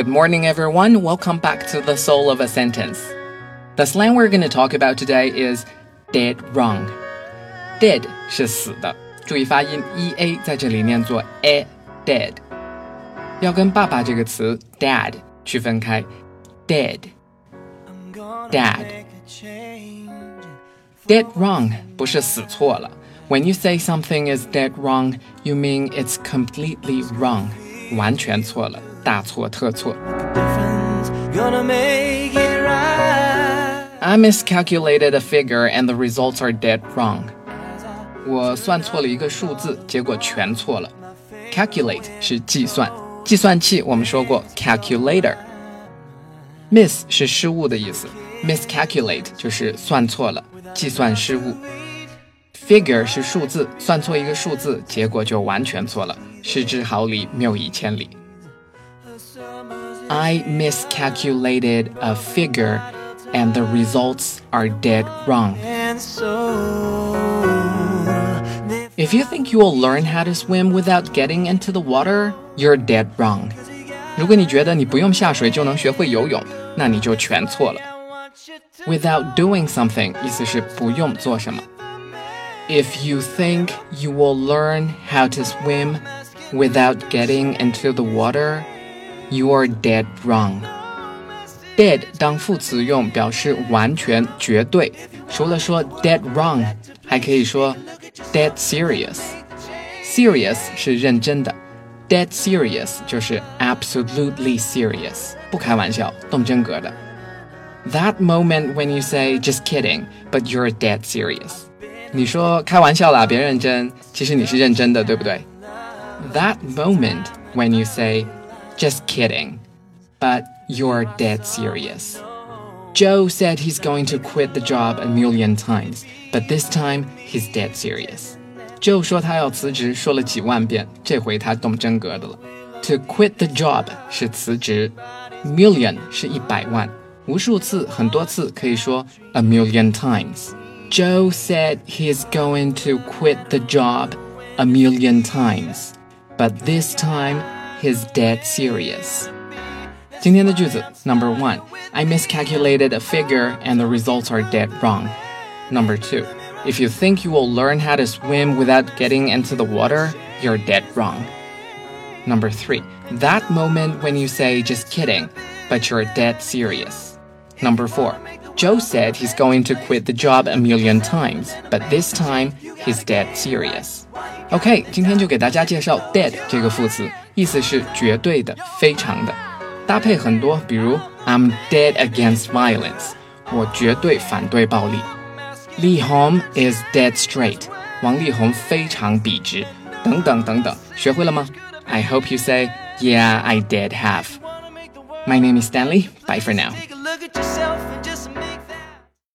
Good morning, everyone. Welcome back to the soul of a sentence. The slang we're going to talk about today is dead wrong. Dead 是死的，注意发音，e a 在这里念作 a dead，要跟爸爸这个词 dad 区分开，dead dad dead wrong 不是死错了。When you say something is dead wrong, you mean it's completely wrong，完全错了， 大错特错。I miscalculated a figure and the results are dead wrong. 我算错了一个数字，结果全错了。Calculate 是计算，计算器我们说过 calculator。Miss 是失误的意思，miscalculate 就是算错了，计算失误。Figure 是数字，算错一个数字，结果就完全错了，失之毫厘，谬以千里。I miscalculated a figure and the results are dead wrong. If you think you will learn how to swim without getting into the water, you're dead wrong. 如果你觉得你不用下水就能学会游泳，那你就全错了。Without doing something 意思是不用做什么。If you think you will learn how to swim without getting into the water, you are dead wrong. Dead 当副词用，表示完全、绝对。除了说 dead wrong，还可以说 dead serious。serious 是认真的，dead serious 就是 absolutely serious，不开玩笑，动真格的。That moment when you say just kidding, but you're dead serious。你说开玩笑啦，别认真，其实你是认真的，对不对？That moment when you say just kidding, but you're dead serious. Joe said he's going to quit the job a million times, but this time he's dead serious. Joe 说他要辞职，说了几万遍，这回他动真格的了。To quit the job 是辞职，million 是一百万，无数次、很多次可以说 a million times。Joe said he's going to quit the job a million times, but this time he's dead serious. 今天的句子 Number one, I miscalculated a figure and the results are dead wrong. Number two, if you think you will learn how to swim without getting into the water, you're dead wrong. Number three, that moment when you say just kidding, but you're dead serious. Number four, Joe said he's going to quit the job a million times, but this time he's dead serious. OK，今天就给大家介绍 dead 这个副词， 意思是绝对的、非常的。搭配很多，比如 I'm dead against violence，我绝对反对暴力。Leehom is dead straight，王力宏非常笔直，等等等等。学会了吗？I hope you say yeah, I did have. My name is Stanley. Bye for now.